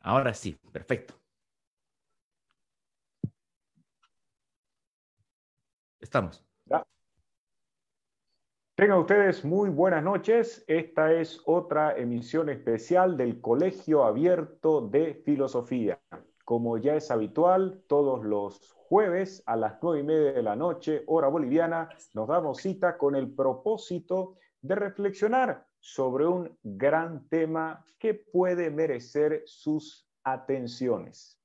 Ahora sí, perfecto. Estamos. Tengan ustedes muy buenas noches. Esta es otra emisión especial del Colegio Abierto de Filosofía. Como ya es habitual, todos los jueves a las nueve y media de la noche, hora boliviana, nos damos cita con el propósito de reflexionar sobre un gran tema que puede merecer sus atenciones.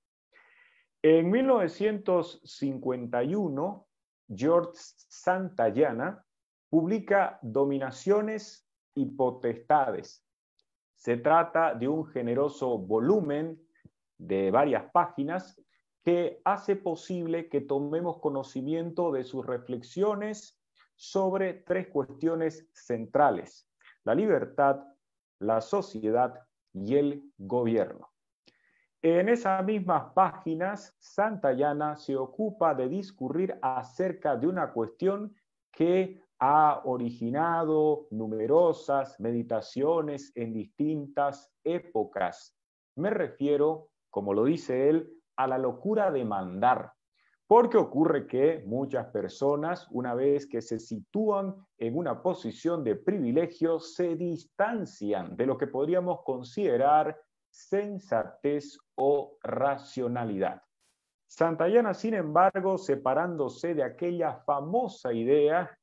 En 1951, George Santayana publica Dominaciones y Potestades. Se trata de un generoso volumen de varias páginas que hace posible que tomemos conocimiento de sus reflexiones sobre tres cuestiones centrales, la libertad, la sociedad y el gobierno. En esas mismas páginas, Santayana se ocupa de discurrir acerca de una cuestión que ha originado numerosas meditaciones en distintas épocas. Me refiero, como lo dice él, a la locura de mandar. Porque ocurre que muchas personas, una vez que se sitúan en una posición de privilegio, se distancian de lo que podríamos considerar sensatez o racionalidad. Santayana, sin embargo, separándose de aquella famosa idea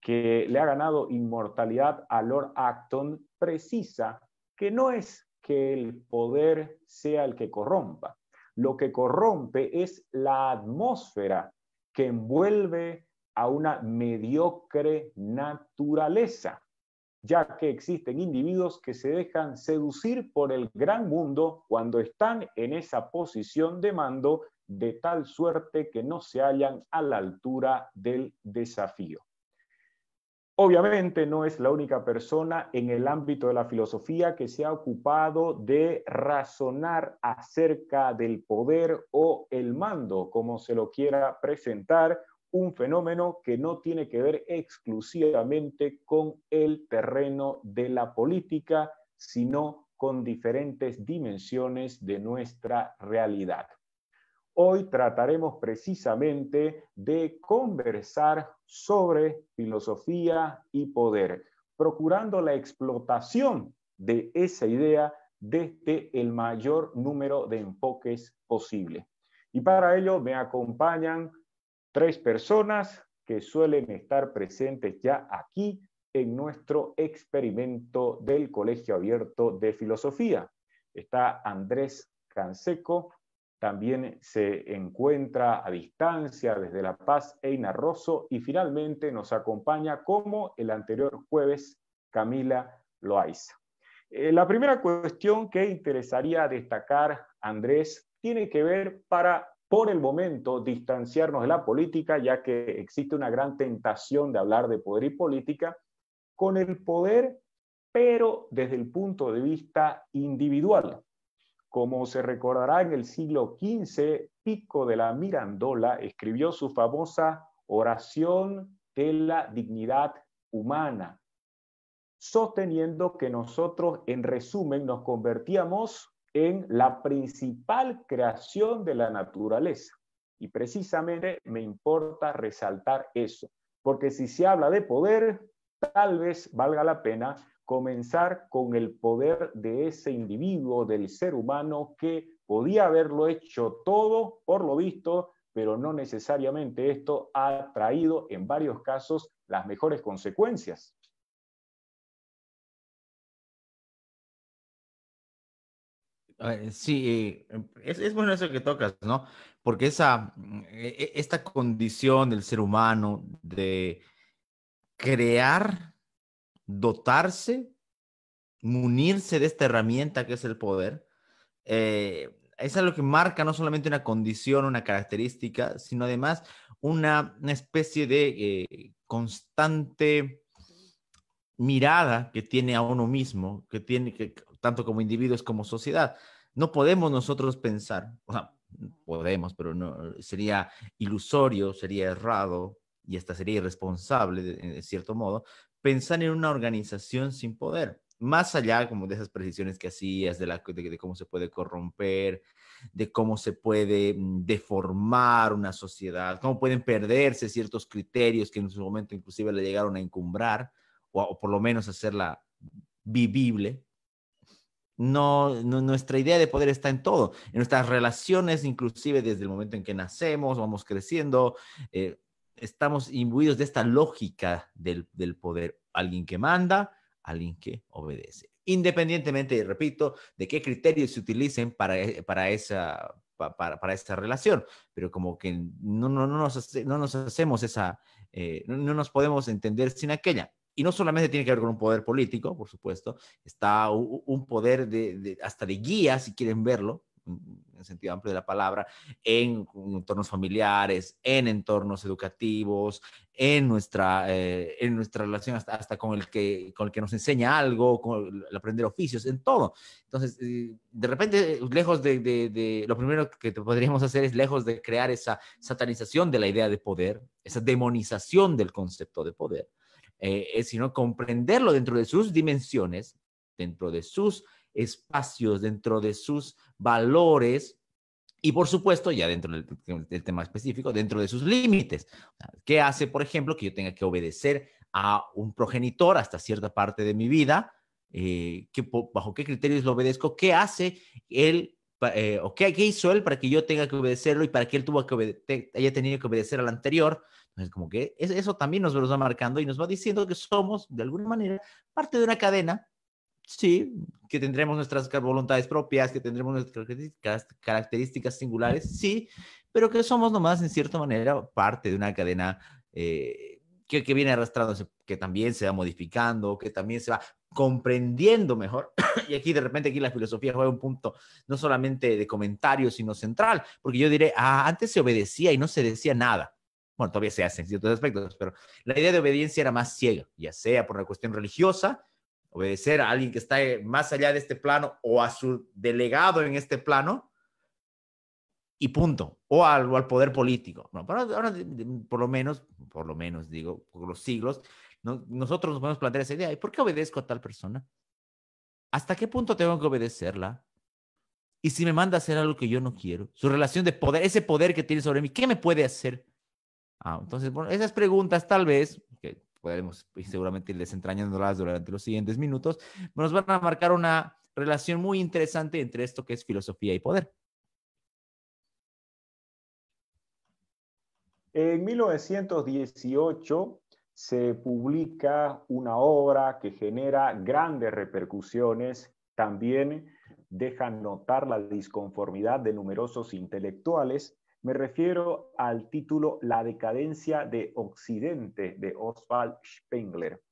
que le ha ganado inmortalidad a Lord Acton, precisa que no es que el poder sea el que corrompa. Lo que corrompe es la atmósfera que envuelve a una mediocre naturaleza, ya que existen individuos que se dejan seducir por el gran mundo cuando están en esa posición de mando de tal suerte que no se hallan a la altura del desafío. Obviamente no es la única persona en el ámbito de la filosofía que se ha ocupado de razonar acerca del poder o el mando, como se lo quiera presentar, un fenómeno que no tiene que ver exclusivamente con el terreno de la política, sino con diferentes dimensiones de nuestra realidad. Hoy trataremos precisamente de conversar sobre filosofía y poder, procurando la explotación de esa idea desde el mayor número de enfoques posible. Y para ello me acompañan tres personas que suelen estar presentes ya aquí en nuestro experimento del Colegio Abierto de Filosofía. Está Andrés Canseco, también se encuentra a distancia desde La Paz Eina Rosso y finalmente nos acompaña como el anterior jueves Camila Loaiza. Eh, la primera cuestión que interesaría destacar, Andrés, tiene que ver para, por el momento, distanciarnos de la política, ya que existe una gran tentación de hablar de poder y política, con el poder, pero desde el punto de vista individual. Como se recordará en el siglo XV, Pico de la Mirandola escribió su famosa oración de la dignidad humana, sosteniendo que nosotros, en resumen, nos convertíamos en la principal creación de la naturaleza. Y precisamente me importa resaltar eso, porque si se habla de poder, tal vez valga la pena comenzar con el poder de ese individuo, del ser humano, que podía haberlo hecho todo, por lo visto, pero no necesariamente esto ha traído en varios casos las mejores consecuencias. Sí, eh, es, bueno eso que tocas, ¿no? Porque esa, e, e, esta condición del ser humano de crear dotarse, munirse de esta herramienta que es el poder, eh, es algo que marca no solamente una condición, una característica, sino además una, especie de eh, constante mirada que tiene a uno mismo, que tiene que, tanto como individuos como sociedad. No podemos nosotros pensar, o sea, podemos, pero no, sería ilusorio, sería errado y hasta sería irresponsable, de cierto modo, pensar en una organización sin poder. más allá como de esas precisiones que hacías, de, la, de, cómo se puede corromper, de cómo se puede mm, deformar una sociedad, cómo pueden perderse ciertos criterios que en su momento inclusive le llegaron a encumbrar, o, por lo menos hacerla vivible. No, nuestra idea de poder está en todo, en nuestras relaciones, inclusive desde el momento en que nacemos, vamos creciendo, eh, estamos imbuidos de esta lógica del, del poder. Alguien que manda, alguien que obedece. Independientemente, repito, de qué criterios se utilicen para, e, para esa, para, para esta relación, pero como que no, no, no, nos, no nos hacemos esa, eh, no, nos podemos entender sin aquella. Y no solamente tiene que ver con un poder político, por supuesto, está un, poder de, hasta de guía, si quieren verlo, en sentido amplio de la palabra, en entornos familiares, en entornos educativos, en nuestra, eh, en nuestra relación hasta, hasta, con, el que, con el que nos enseña algo, con el aprender oficios, en todo. Entonces, eh, de repente, lejos de, de, lo primero que podríamos hacer es lejos de crear esa satanización de la idea de poder, esa demonización del concepto de poder, eh, sino comprenderlo dentro de sus dimensiones, dentro de sus espacios, dentro de sus valores y por supuesto, ya dentro del, tema específico, dentro de sus límites. ¿Qué hace, por ejemplo, que yo tenga que obedecer a un progenitor hasta cierta parte de mi vida? Eh, ¿Bajo qué criterios lo obedezco? ¿Qué hace él eh, o qué, hizo él para que yo tenga que obedecerlo y para que él tuvo que haya tenido que obedecer al anterior? Entonces, como que eso también nos va marcando y nos va diciendo que somos, de alguna manera, parte de una cadena sí, que tendremos nuestras voluntades propias, que tendremos nuestras características singulares, sí, pero que somos nomás en cierta manera parte de una cadena eh, que, que, viene arrastrándose, que también se va modificando, que también se va comprendiendo mejor. y aquí de repente aquí la filosofía juega un punto no solamente de comentario, sino central, porque yo diré, ah, antes se obedecía y no se decía nada. Bueno, todavía se hace en ciertos aspectos, pero la idea de obediencia era más ciega, ya sea por una cuestión religiosa, obedecer a alguien que está eh, más allá de este plano o a su delegado en este plano y punto, o al, al poder político. No, pero ahora, por lo menos, por lo menos digo, por los siglos, nosotros nos podemos plantear esa idea, ¿y por qué obedezco a tal persona? ¿Hasta qué punto tengo que obedecerla? Y si me manda a hacer algo que yo no quiero, su relación de poder, ese poder que tiene sobre mí, ¿qué me puede hacer? Ah, entonces, bueno, esas preguntas tal vez, podremos seguramente ir desentrañándolas durante los siguientes minutos, nos van a marcar una relación muy interesante entre esto que es filosofía y poder. En 1918 se publica una obra que genera grandes repercusiones, también deja notar la disconformidad de numerosos intelectuales me refiero al título La decadencia de Occidente de Oswald Spengler.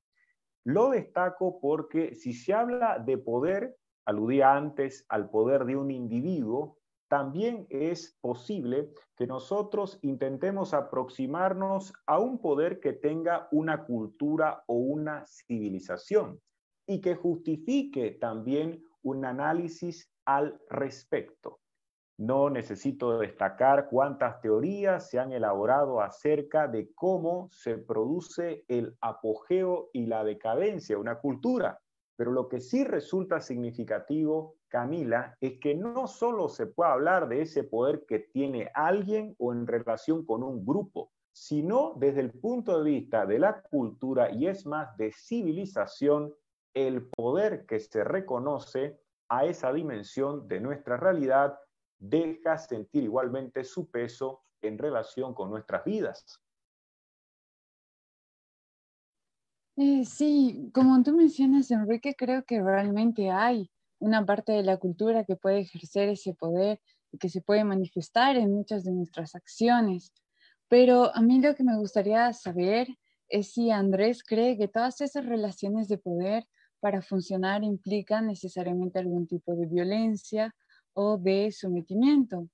Lo destaco porque si se habla de poder, aludía antes al poder de un individuo, también es posible que nosotros intentemos aproximarnos a un poder que tenga una cultura o una civilización y que justifique también un análisis al respecto. No necesito destacar cuántas teorías se han elaborado acerca de cómo se produce el apogeo y la decadencia de una cultura. Pero lo que sí resulta significativo, Camila, es que no solo se puede hablar de ese poder que tiene alguien o en relación con un grupo, sino desde el punto de vista de la cultura y es más de civilización, el poder que se reconoce a esa dimensión de nuestra realidad deja sentir igualmente su peso en relación con nuestras vidas. Eh, sí, como tú mencionas, Enrique, creo que realmente hay una parte de la cultura que puede ejercer ese poder y que se puede manifestar en muchas de nuestras acciones. Pero a mí lo que me gustaría saber es si Andrés cree que todas esas relaciones de poder para funcionar implican necesariamente algún tipo de violencia o de sometimiento.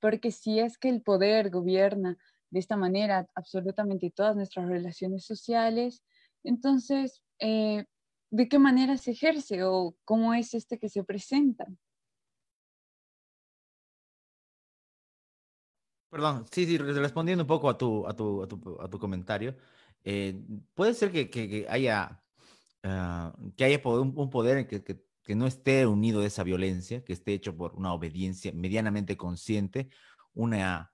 Porque si es que el poder gobierna de esta manera absolutamente todas nuestras relaciones sociales, entonces, eh, ¿de qué manera se ejerce o cómo es este que se presenta? Perdón, sí, sí, respondiendo un poco a tu, a tu, a tu, comentario, eh, puede ser que, que, haya ah, que haya un, poder que, que, no esté unido a esa violencia, que esté hecho por una obediencia medianamente consciente, una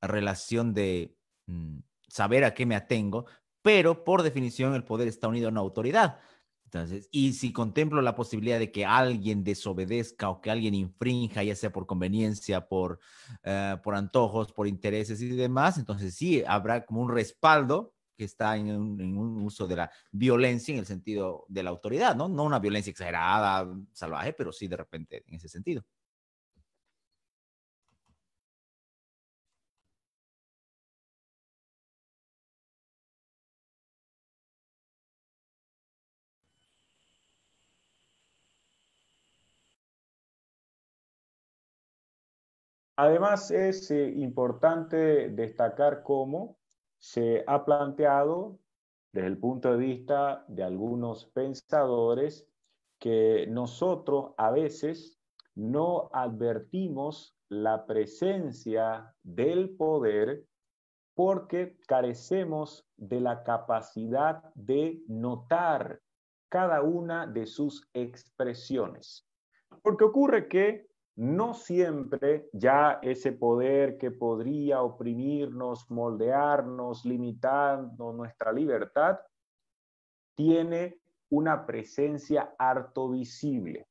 relación de mm, saber a qué me atengo, pero por definición el poder está unido a una autoridad. Entonces, y si contemplo la posibilidad de que alguien desobedezca o que alguien infrinja, ya sea por conveniencia, por, eh, por antojos, por intereses y demás, entonces sí habrá como un respaldo que está en un, uso de la violencia en el sentido de la autoridad, ¿no? No una violencia exagerada, salvaje, pero sí de repente en ese sentido. Además, es eh, importante destacar cómo se ha planteado desde el punto de vista de algunos pensadores que nosotros a veces no advertimos la presencia del poder porque carecemos de la capacidad de notar cada una de sus expresiones. Porque ocurre que no siempre ya ese poder que podría oprimirnos, moldearnos, limitando nuestra libertad, tiene una presencia harto visible.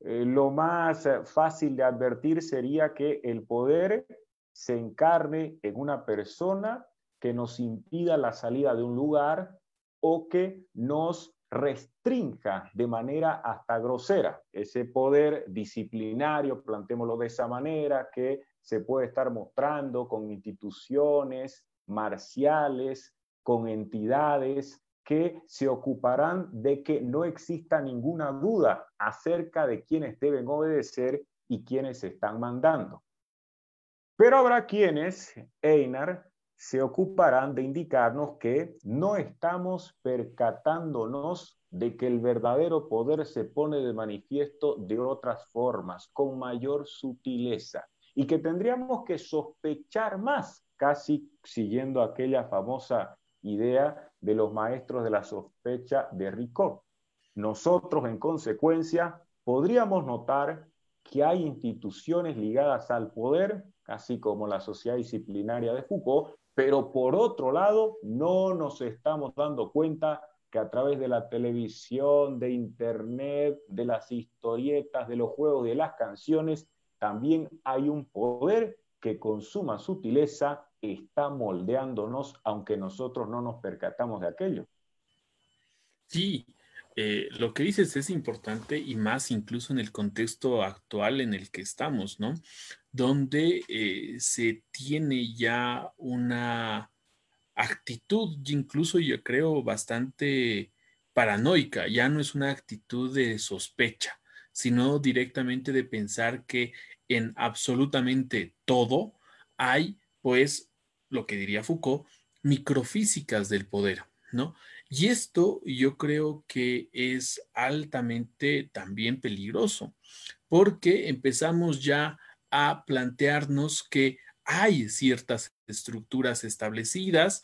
Eh, lo más fácil de advertir sería que el poder se encarne en una persona que nos impida la salida de un lugar o que nos restrinja de manera hasta grosera ese poder disciplinario, plantémoslo de esa manera, que se puede estar mostrando con instituciones marciales, con entidades que se ocuparán de que no exista ninguna duda acerca de quienes deben obedecer y quienes están mandando. Pero habrá quienes, Einar, se ocuparán de indicarnos que no estamos percatándonos de que el verdadero poder se pone de manifiesto de otras formas, con mayor sutileza, y que tendríamos que sospechar más, casi siguiendo aquella famosa idea de los maestros de la sospecha de Ricot. Nosotros, en consecuencia, podríamos notar que hay instituciones ligadas al poder, así como la sociedad disciplinaria de Foucault, pero por otro lado, no nos estamos dando cuenta que a través de la televisión, de internet, de las historietas, de los juegos, de las canciones, también hay un poder que con suma sutileza está moldeándonos, aunque nosotros no nos percatamos de aquello. Sí, eh, lo que dices es importante y más incluso en el contexto actual en el que estamos, ¿no? Donde eh, se tiene ya una actitud, incluso yo creo bastante paranoica, ya no es una actitud de sospecha, sino directamente de pensar que en absolutamente todo hay, pues, lo que diría Foucault, microfísicas del poder, ¿no? Y esto yo creo que es altamente también peligroso, porque empezamos ya a plantearnos que hay ciertas estructuras establecidas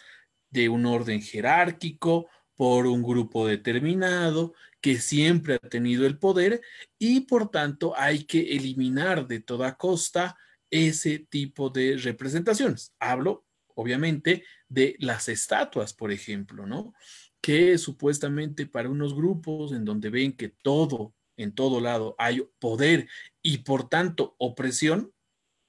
de un orden jerárquico por un grupo determinado que siempre ha tenido el poder y por tanto hay que eliminar de toda costa ese tipo de representaciones. Hablo, obviamente, de las estatuas, por ejemplo, ¿no? Que supuestamente para unos grupos en donde ven que todo, en todo lado hay poder y por tanto opresión,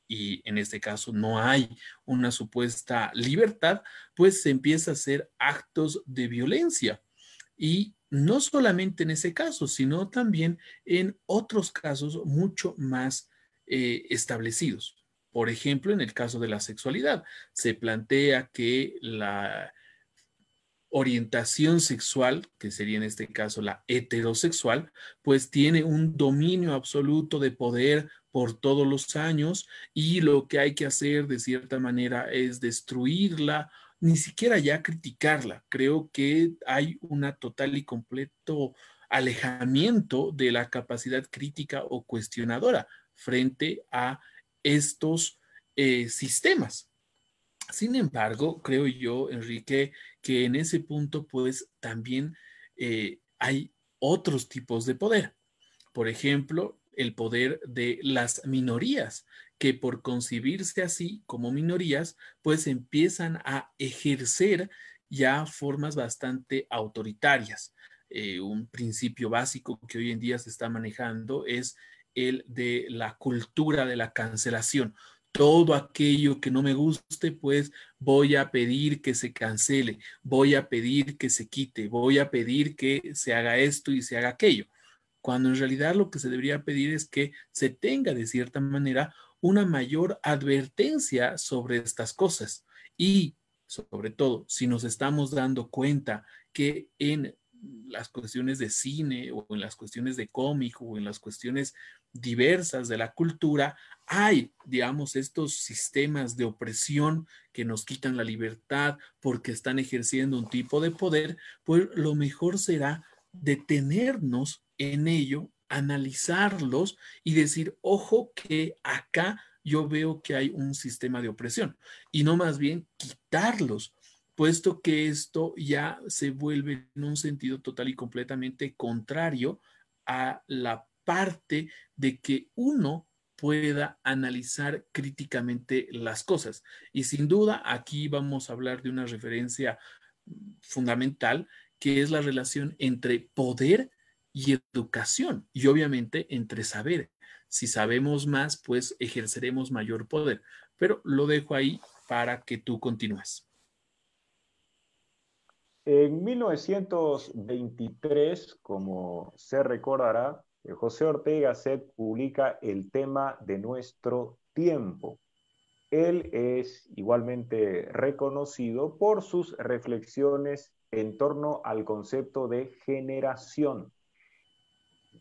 y en este caso no hay una supuesta libertad, pues se empieza a hacer actos de violencia. Y no solamente en ese caso, sino también en otros casos mucho más eh, establecidos. Por ejemplo, en el caso de la sexualidad, se plantea que la, orientación sexual, que sería en este caso la heterosexual, pues tiene un dominio absoluto de poder por todos los años y lo que hay que hacer de cierta manera es destruirla, ni siquiera ya criticarla. Creo que hay una total y completo alejamiento de la capacidad crítica o cuestionadora frente a estos eh, sistemas. Sin embargo, creo yo, Enrique, que en ese punto, pues también eh, hay otros tipos de poder. Por ejemplo, el poder de las minorías, que por concebirse así como minorías, pues empiezan a ejercer ya formas bastante autoritarias. Eh, un principio básico que hoy en día se está manejando es el de la cultura de la cancelación. Todo aquello que no me guste, pues voy a pedir que se cancele, voy a pedir que se quite, voy a pedir que se haga esto y se haga aquello. Cuando en realidad lo que se debería pedir es que se tenga de cierta manera una mayor advertencia sobre estas cosas. Y sobre todo, si nos estamos dando cuenta que en las cuestiones de cine o en las cuestiones de cómic o en las cuestiones diversas de la cultura, hay, digamos, estos sistemas de opresión que nos quitan la libertad porque están ejerciendo un tipo de poder, pues lo mejor será detenernos en ello, analizarlos y decir, ojo que acá yo veo que hay un sistema de opresión y no más bien quitarlos, puesto que esto ya se vuelve en un sentido total y completamente contrario a la parte de que uno pueda analizar críticamente las cosas. Y sin duda, aquí vamos a hablar de una referencia fundamental, que es la relación entre poder y educación, y obviamente entre saber. Si sabemos más, pues ejerceremos mayor poder. Pero lo dejo ahí para que tú continúes. En 1923, como se recordará, eh, José Ortega Set publica el tema de nuestro tiempo. Él es igualmente reconocido por sus reflexiones en torno al concepto de generación.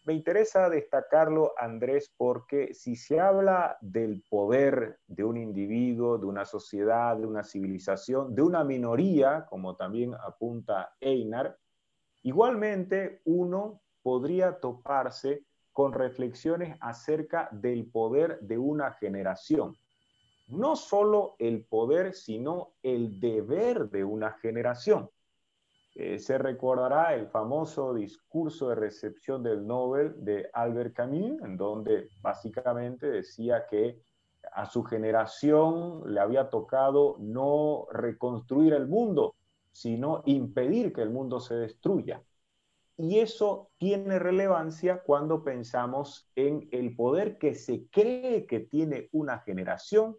Me interesa destacarlo, Andrés, porque si se habla del poder de un individuo, de una sociedad, de una civilización, de una minoría, como también apunta Einar, igualmente uno podría toparse con reflexiones acerca del poder de una generación. No solo el poder, sino el deber de una generación. Eh, se recordará el famoso discurso de recepción del Nobel de Albert Camus, en donde básicamente decía que a su generación le había tocado no reconstruir el mundo, sino impedir que el mundo se destruya. Y eso tiene relevancia cuando pensamos en el poder que se cree que tiene una generación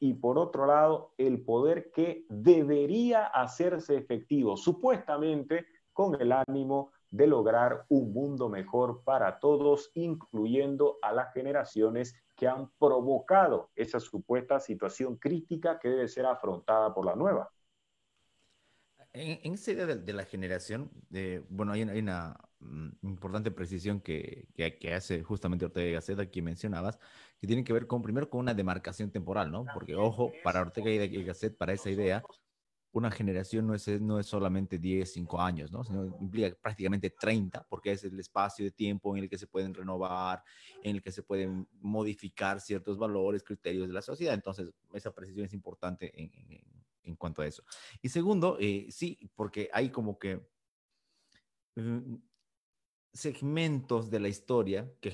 y por otro lado el poder que debería hacerse efectivo, supuestamente con el ánimo de lograr un mundo mejor para todos, incluyendo a las generaciones que han provocado esa supuesta situación crítica que debe ser afrontada por la nueva. En, esa idea de, la generación, eh, bueno, hay, una mm, importante precisión que, que, hace justamente Ortega y Gasset, aquí mencionabas, que tiene que ver con, primero, con una demarcación temporal, ¿no? Porque, ojo, para Ortega y Gasset, para esa idea, una generación no es, no es solamente 10, 5 años, ¿no? Sino implica prácticamente 30, porque es el espacio de tiempo en el que se pueden renovar, en el que se pueden modificar ciertos valores, criterios de la sociedad. Entonces, esa precisión es importante en, en, cuanto a eso. Y segundo, eh, sí, porque hay como que... Mm, segmentos de la historia que,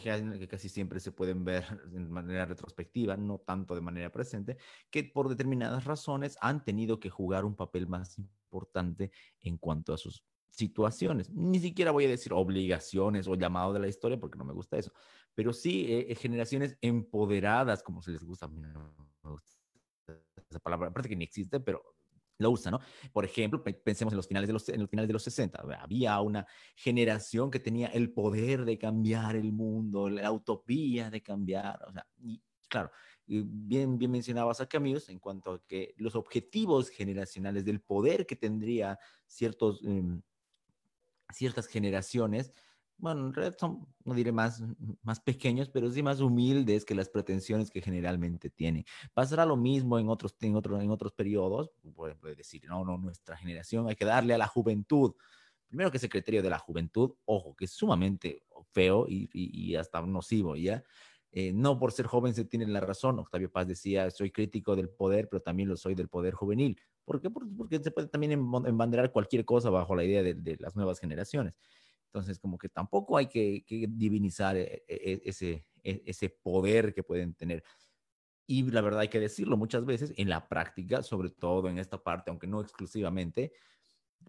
casi siempre se pueden ver de manera retrospectiva, no tanto de manera presente, que por determinadas razones han tenido que jugar un papel más importante en cuanto a sus situaciones. Ni siquiera voy a decir obligaciones o llamado de la historia porque no me gusta eso, pero sí eh, generaciones empoderadas, como se les gusta, esa palabra, aparte que ni existe, pero lo usa, ¿no? Por ejemplo, pensemos en los finales de los, en los finales de los 60. Había una generación que tenía el poder de cambiar el mundo, la utopía de cambiar. O sea, y claro, bien, bien mencionabas a en cuanto a que los objetivos generacionales del poder que tendría ciertos, em, ciertas generaciones bueno, en realidad son, no diré más, más pequeños, pero sí más humildes que las pretensiones que generalmente tienen. Pasará lo mismo en otros, en otros, en otros periodos, puede, decir, no, no, nuestra generación hay que darle a la juventud. Primero que ese criterio de la juventud, ojo, que es sumamente feo y, y, hasta nocivo, ¿ya? Eh, no por ser joven se tiene la razón. Octavio Paz decía, soy crítico del poder, pero también lo soy del poder juvenil. ¿Por qué? Porque se puede también embanderar cualquier cosa bajo la idea de, de las nuevas generaciones. Entonces, como que tampoco hay que, divinizar eh, eh, ese, e, ese poder que pueden tener. Y la verdad hay que decirlo muchas veces, en la práctica, sobre todo en esta parte, aunque no exclusivamente,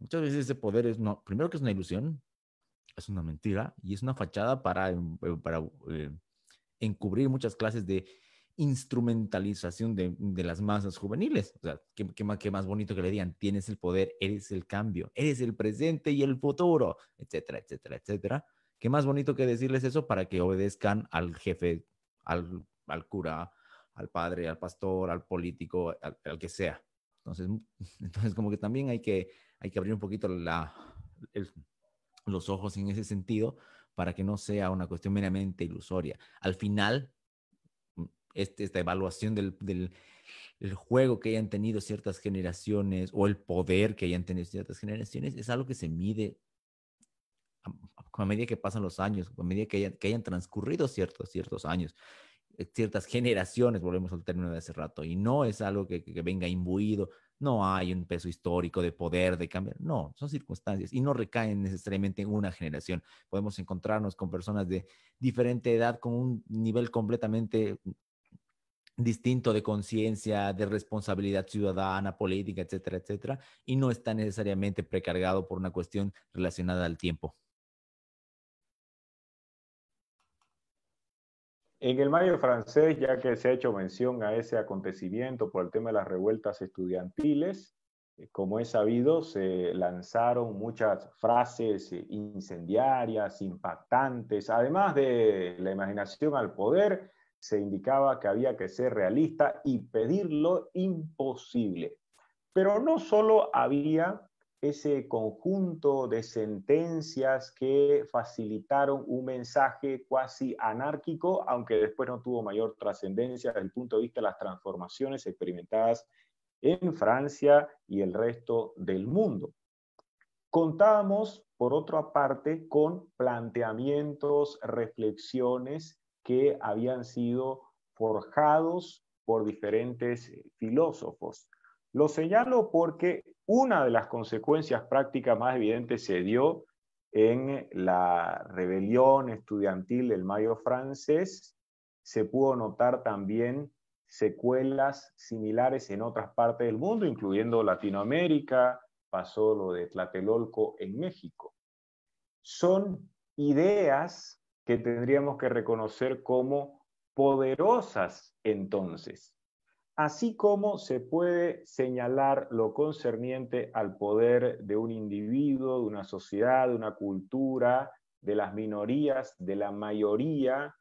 muchas veces ese poder es, no, primero que es una ilusión, es una mentira y es una fachada para, eh, para encubrir muchas clases de instrumentalización de, las masas juveniles. O sea, ¿qué, más, qué más bonito que le digan, tienes el poder, eres el cambio, eres el presente y el futuro, etcétera, etcétera, etcétera. ¿Qué más bonito que decirles eso para que obedezcan al jefe, al, al cura, al padre, al pastor, al político, al, que sea? Entonces, entonces, como que también hay que, hay que abrir un poquito la, los ojos en ese sentido para que no sea una cuestión meramente ilusoria. Al final, este, esta evaluación del, del juego que hayan tenido ciertas generaciones o el poder que hayan tenido ciertas generaciones es algo que se mide a, medida que pasan los años, a medida que hayan, que hayan transcurrido ciertos, ciertos años, eh, ciertas generaciones, volvemos al término de hace rato, y no es algo que, que venga imbuido, no hay un peso histórico de poder, de cambiar, no, son circunstancias y no recaen necesariamente en una generación. Podemos encontrarnos con personas de diferente edad con un nivel completamente distinto de conciencia, de responsabilidad ciudadana, política, etcétera, etcétera, y no está necesariamente precargado por una cuestión relacionada al tiempo. En el mayo francés, ya que se ha hecho mención a ese acontecimiento por el tema de las revueltas estudiantiles, eh, como es sabido, se lanzaron muchas frases incendiarias, impactantes, además de la imaginación al poder, se indicaba que había que ser realista y pedir lo imposible. Pero no solo había ese conjunto de sentencias que facilitaron un mensaje cuasi anárquico, aunque después no tuvo mayor trascendencia desde el punto de vista de las transformaciones experimentadas en Francia y el resto del mundo. Contábamos, por otra parte, con planteamientos, reflexiones que habían sido forjados por diferentes eh, filósofos. Lo señalo porque una de las consecuencias prácticas más evidentes se dio en la rebelión estudiantil del Mayo francés. Se pudo notar también secuelas similares en otras partes del mundo, incluyendo Latinoamérica, pasó lo de Tlatelolco en México. Son ideas que tendríamos que reconocer como poderosas entonces. Así como se puede señalar lo concerniente al poder de un individuo, de una sociedad, de una cultura, de las minorías, de la mayoría,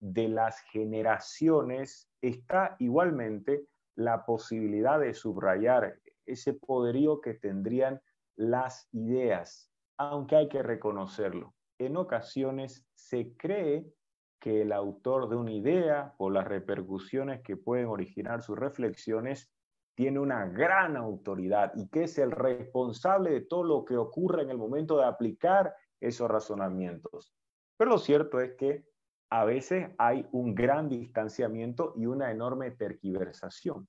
de las generaciones, está igualmente la posibilidad de subrayar ese poderío que tendrían las ideas, aunque hay que reconocerlo en ocasiones se cree que el autor de una idea, por las repercusiones que pueden originar sus reflexiones, tiene una gran autoridad y que es el responsable de todo lo que ocurre en el momento de aplicar esos razonamientos. Pero lo cierto es que a veces hay un gran distanciamiento y una enorme terquiversación.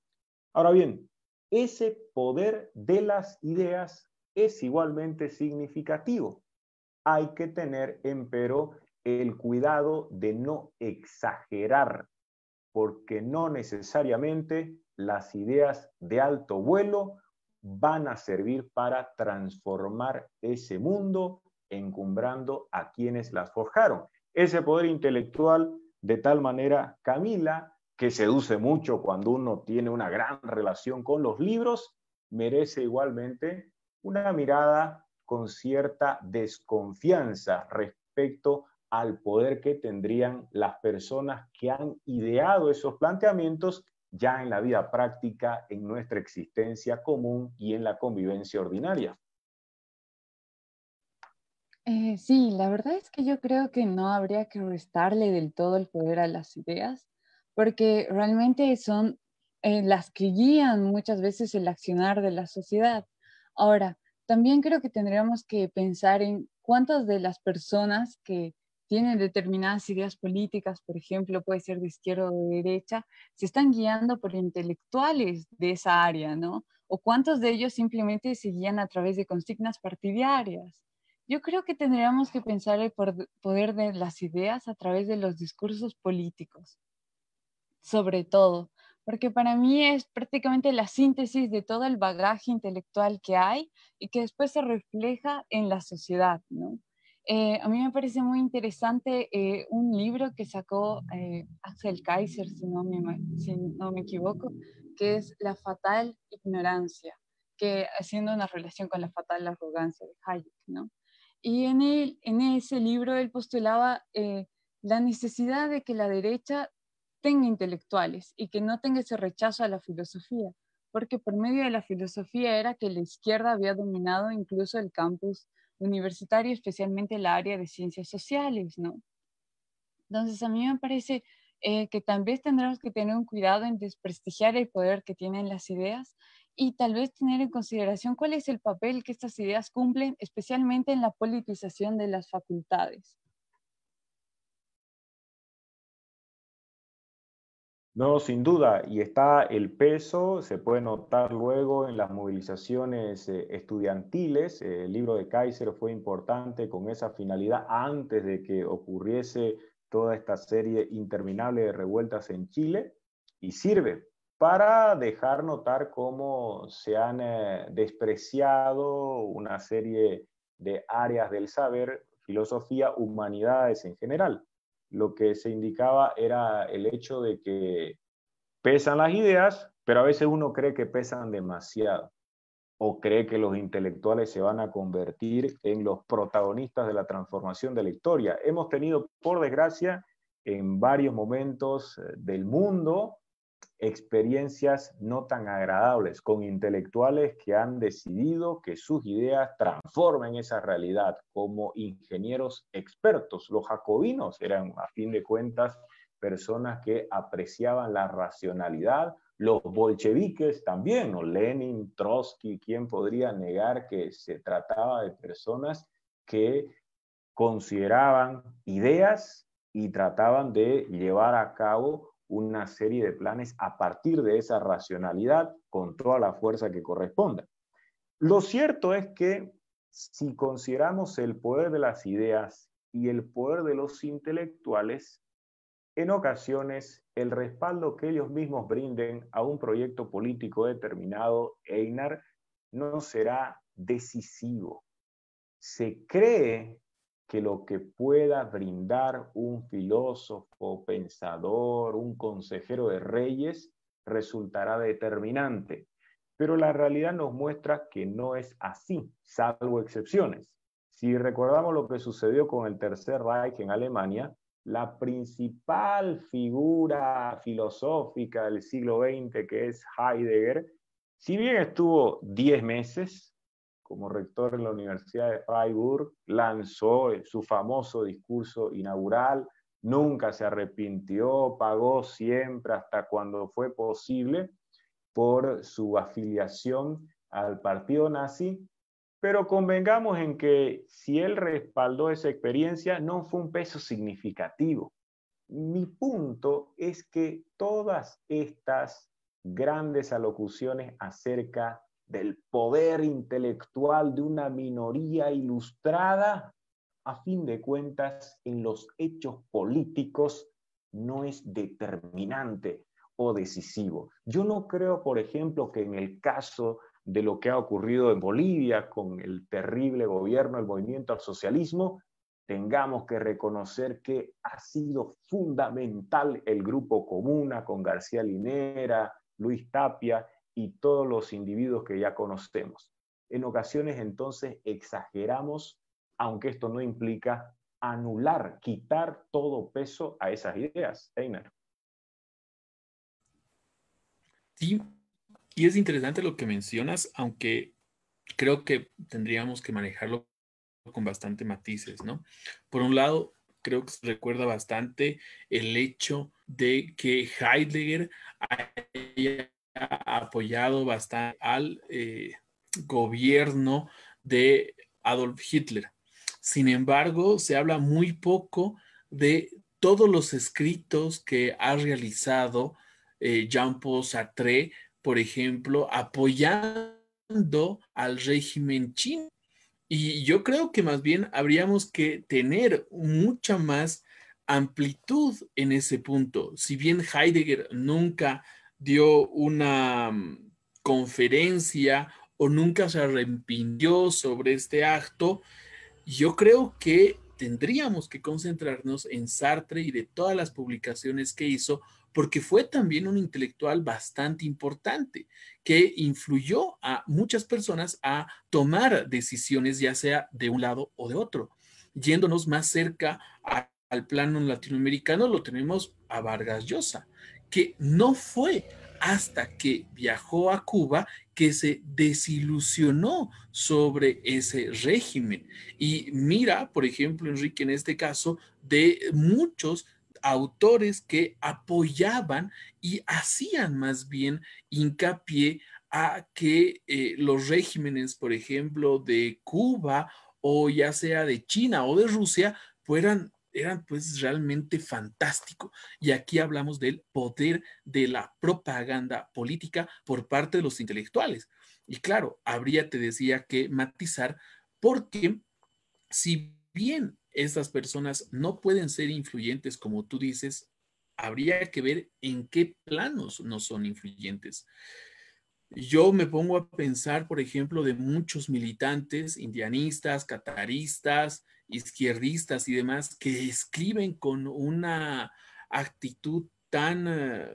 Ahora bien, ese poder de las ideas es igualmente significativo hay que tener, empero, el cuidado de no exagerar, porque no necesariamente las ideas de alto vuelo van a servir para transformar ese mundo, encumbrando a quienes las forjaron. Ese poder intelectual, de tal manera, Camila, que seduce mucho cuando uno tiene una gran relación con los libros, merece igualmente una mirada con cierta desconfianza respecto al poder que tendrían las personas que han ideado esos planteamientos ya en la vida práctica, en nuestra existencia común y en la convivencia ordinaria. Eh, sí, la verdad es que yo creo que no habría que restarle del todo el poder a las ideas, porque realmente son eh, las que guían muchas veces el accionar de la sociedad. Ahora, también creo que tendríamos que pensar en cuántas de las personas que tienen determinadas ideas políticas, por ejemplo, puede ser de izquierda o de derecha, se están guiando por intelectuales de esa área, ¿no? O cuántos de ellos simplemente se guían a través de consignas partidarias. Yo creo que tendríamos que pensar el poder de las ideas a través de los discursos políticos, sobre todo, porque para mí es prácticamente la síntesis de todo el bagaje intelectual que hay y que después se refleja en la sociedad, ¿no? Eh, a mí me parece muy interesante eh, un libro que sacó eh, Axel Kaiser, si no, me, si no me equivoco, que es La fatal ignorancia, que haciendo una relación con la fatal arrogancia de Hayek, ¿no? Y en, el, en ese libro él postulaba la necesidad de que la derecha tenga intelectuales y que no tenga ese rechazo a la filosofía, porque por medio de la filosofía era que la izquierda había dominado incluso el campus universitario, especialmente el área de ciencias sociales, ¿no? Entonces, a mí me parece eh, que tal vez tendremos que tener un cuidado en desprestigiar el poder que tienen las ideas y tal vez tener en consideración cuál es el papel que estas ideas cumplen, especialmente en la politización de las facultades. No, sin duda, y está el peso, se puede notar luego en las movilizaciones eh, estudiantiles. el libro de Kaiser fue importante con esa finalidad antes de que ocurriese toda esta serie interminable de revueltas en Chile y sirve para dejar notar cómo se han eh, despreciado una serie de áreas del saber, filosofía, humanidades en general lo que se indicaba era el hecho de que pesan las ideas, pero a veces uno cree que pesan demasiado o cree que los intelectuales se van a convertir en los protagonistas de la transformación de la historia. Hemos tenido, por desgracia, en varios momentos del mundo, experiencias no tan agradables con intelectuales que han decidido que sus ideas transformen esa realidad como ingenieros expertos. Los jacobinos eran, a fin de cuentas, personas que apreciaban la racionalidad. Los bolcheviques también, o Lenin, Trotsky, ¿quién podría negar que se trataba de personas que consideraban ideas y trataban de llevar a cabo una serie de planes a partir de esa racionalidad con toda la fuerza que corresponda. Lo cierto es que si consideramos el poder de las ideas y el poder de los intelectuales, en ocasiones el respaldo que ellos mismos brinden a un proyecto político determinado, Einar, no será decisivo. Se cree que lo que pueda brindar un filósofo, pensador, un consejero de reyes, resultará determinante. Pero la realidad nos muestra que no es así, salvo excepciones. Si recordamos lo que sucedió con el Tercer Reich en Alemania, la principal figura filosófica del siglo XX, que es Heidegger, si bien estuvo 10 meses, como rector en la Universidad de Freiburg, lanzó su famoso discurso inaugural, nunca se arrepintió, pagó siempre hasta cuando fue posible por su afiliación al partido nazi, pero convengamos en que si él respaldó esa experiencia, no fue un peso significativo. Mi punto es que todas estas grandes alocuciones acerca del poder intelectual de una minoría ilustrada, a fin de cuentas, en los hechos políticos no es determinante o decisivo. Yo no creo, por ejemplo, que en el caso de lo que ha ocurrido en Bolivia con el terrible gobierno, el movimiento al socialismo, tengamos que reconocer que ha sido fundamental el grupo Comuna con García Linera, Luis Tapia y todos los individuos que ya conocemos. En ocasiones entonces exageramos, aunque esto no implica anular, quitar todo peso a esas ideas. Einer. Sí, y es interesante lo que mencionas, aunque creo que tendríamos que manejarlo con bastante matices, ¿no? Por un lado, creo que se recuerda bastante el hecho de que Heidegger haya apoyado bastante al eh, gobierno de Adolf Hitler. Sin embargo, se habla muy poco de todos los escritos que ha realizado eh, Jean-Paul Sartre, por ejemplo, apoyando al régimen chino Y yo creo que más bien habríamos que tener mucha más amplitud en ese punto. Si bien Heidegger nunca dio una mm, conferencia o nunca se arrepintió sobre este acto, yo creo que tendríamos que concentrarnos en Sartre y de todas las publicaciones que hizo, porque fue también un intelectual bastante importante que influyó a muchas personas a tomar decisiones, ya sea de un lado o de otro. Yéndonos más cerca al plano latinoamericano, lo tenemos a Vargas Llosa, que no fue hasta que viajó a Cuba que se desilusionó sobre ese régimen. Y mira, por ejemplo, Enrique, en este caso, de muchos autores que apoyaban y hacían más bien hincapié a que eh, los regímenes, por ejemplo, de Cuba o ya sea de China o de Rusia, fueran eran pues realmente fantástico. Y aquí hablamos del poder de la propaganda política por parte de los intelectuales. Y claro, habría, te decía, que matizar porque si bien estas personas no pueden ser influyentes como tú dices, habría que ver en qué planos no son influyentes. Yo me pongo a pensar, por ejemplo, de muchos militantes indianistas, cataristas, izquierdistas y demás que escriben con una actitud tan eh,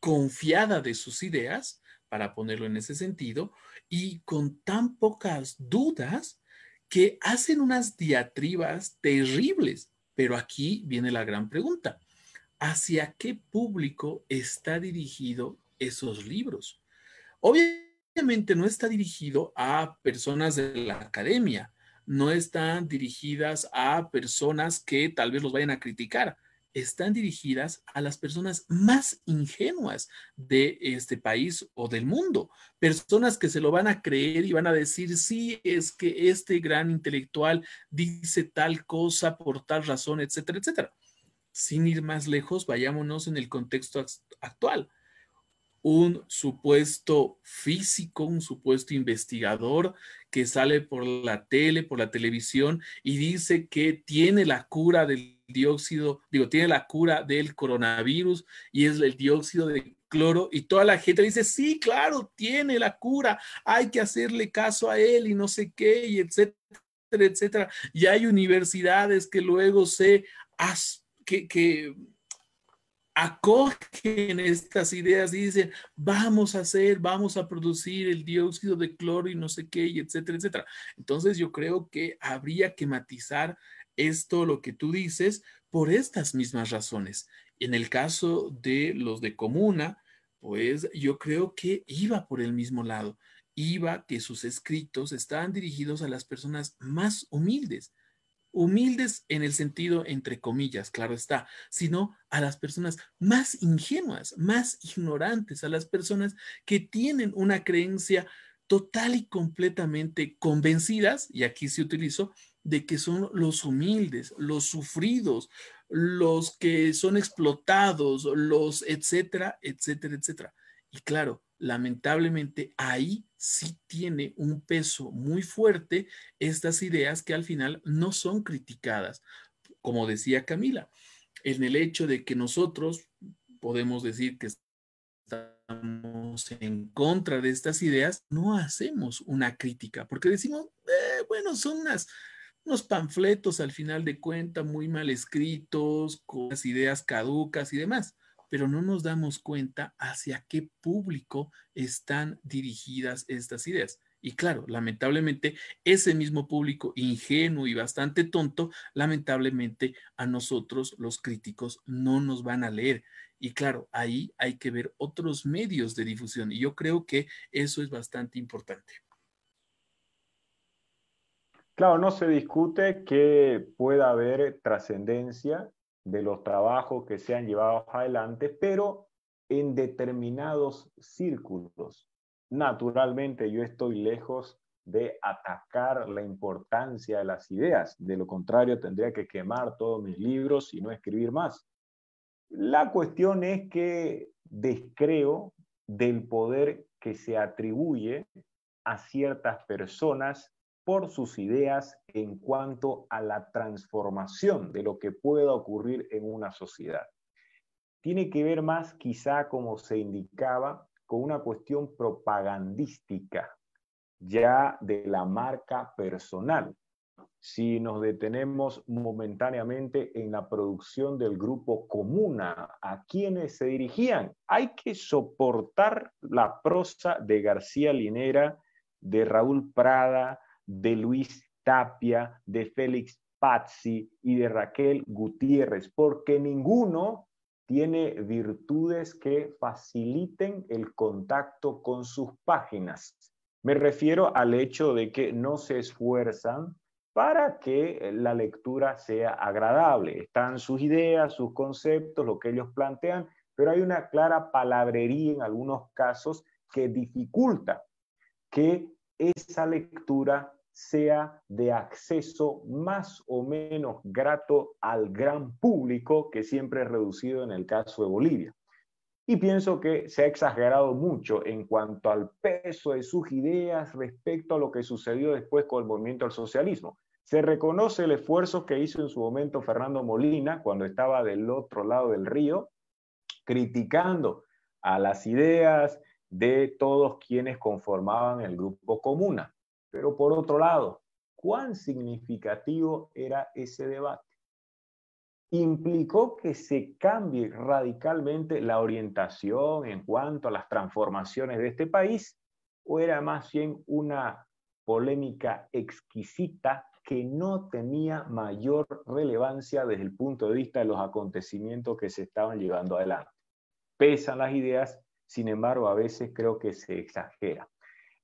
confiada de sus ideas, para ponerlo en ese sentido, y con tan pocas dudas que hacen unas diatribas terribles. Pero aquí viene la gran pregunta. ¿Hacia qué público está dirigido esos libros? Obviamente no está dirigido a personas de la academia, no están dirigidas a personas que tal vez los vayan a criticar, están dirigidas a las personas más ingenuas de este país o del mundo, personas que se lo van a creer y van a decir, sí, es que este gran intelectual dice tal cosa por tal razón, etcétera, etcétera. Sin ir más lejos, vayámonos en el contexto actual un supuesto físico, un supuesto investigador que sale por la tele, por la televisión y dice que tiene la cura del dióxido, digo, tiene la cura del coronavirus y es el dióxido de cloro y toda la gente dice, sí, claro, tiene la cura, hay que hacerle caso a él y no sé qué, y etcétera, etcétera. Y hay universidades que luego se, que, que acogen estas ideas y dicen, vamos a hacer, vamos a producir el dióxido de cloro y no sé qué, y etcétera, etcétera. Entonces yo creo que habría que matizar esto, lo que tú dices, por estas mismas razones. En el caso de los de comuna, pues yo creo que iba por el mismo lado. Iba que sus escritos estaban dirigidos a las personas más humildes, humildes en el sentido entre comillas, claro está, sino a las personas más ingenuas, más ignorantes, a las personas que tienen una creencia total y completamente convencidas, y aquí se utilizó, de que son los humildes, los sufridos, los que son explotados, los etcétera, etcétera, etcétera. Y claro, lamentablemente ahí sí tiene un peso muy fuerte estas ideas que al final no son criticadas. Como decía Camila, en el hecho de que nosotros podemos decir que estamos en contra de estas ideas, no hacemos una crítica, porque decimos, eh, bueno, son unas, unos panfletos al final de cuenta muy mal escritos, con ideas caducas y demás pero no nos damos cuenta hacia qué público están dirigidas estas ideas. Y claro, lamentablemente, ese mismo público ingenuo y bastante tonto, lamentablemente a nosotros los críticos no nos van a leer. Y claro, ahí hay que ver otros medios de difusión. Y yo creo que eso es bastante importante. Claro, no se discute que pueda haber trascendencia de los trabajos que se han llevado adelante, pero en determinados círculos. Naturalmente yo estoy lejos de atacar la importancia de las ideas, de lo contrario tendría que quemar todos mis libros y no escribir más. La cuestión es que descreo del poder que se atribuye a ciertas personas por sus ideas en cuanto a la transformación de lo que pueda ocurrir en una sociedad. Tiene que ver más, quizá, como se indicaba, con una cuestión propagandística, ya de la marca personal. Si nos detenemos momentáneamente en la producción del grupo Comuna, a quienes se dirigían, hay que soportar la prosa de García Linera, de Raúl Prada, de Luis Tapia, de Félix Pazzi y de Raquel Gutiérrez, porque ninguno tiene virtudes que faciliten el contacto con sus páginas. Me refiero al hecho de que no se esfuerzan para que la lectura sea agradable. Están sus ideas, sus conceptos, lo que ellos plantean, pero hay una clara palabrería en algunos casos que dificulta que esa lectura sea de acceso más o menos grato al gran público que siempre es reducido en el caso de Bolivia. Y pienso que se ha exagerado mucho en cuanto al peso de sus ideas respecto a lo que sucedió después con el movimiento al socialismo. Se reconoce el esfuerzo que hizo en su momento Fernando Molina cuando estaba del otro lado del río, criticando a las ideas de todos quienes conformaban el grupo Comuna. Pero por otro lado, ¿cuán significativo era ese debate? implicó que se cambie radicalmente la orientación en cuanto a las transformaciones de este país o era más bien una polémica exquisita que no tenía mayor relevancia desde el punto de vista de los acontecimientos que se estaban llevando adelante. Pesan las ideas, sin embargo, a veces creo que se exagera.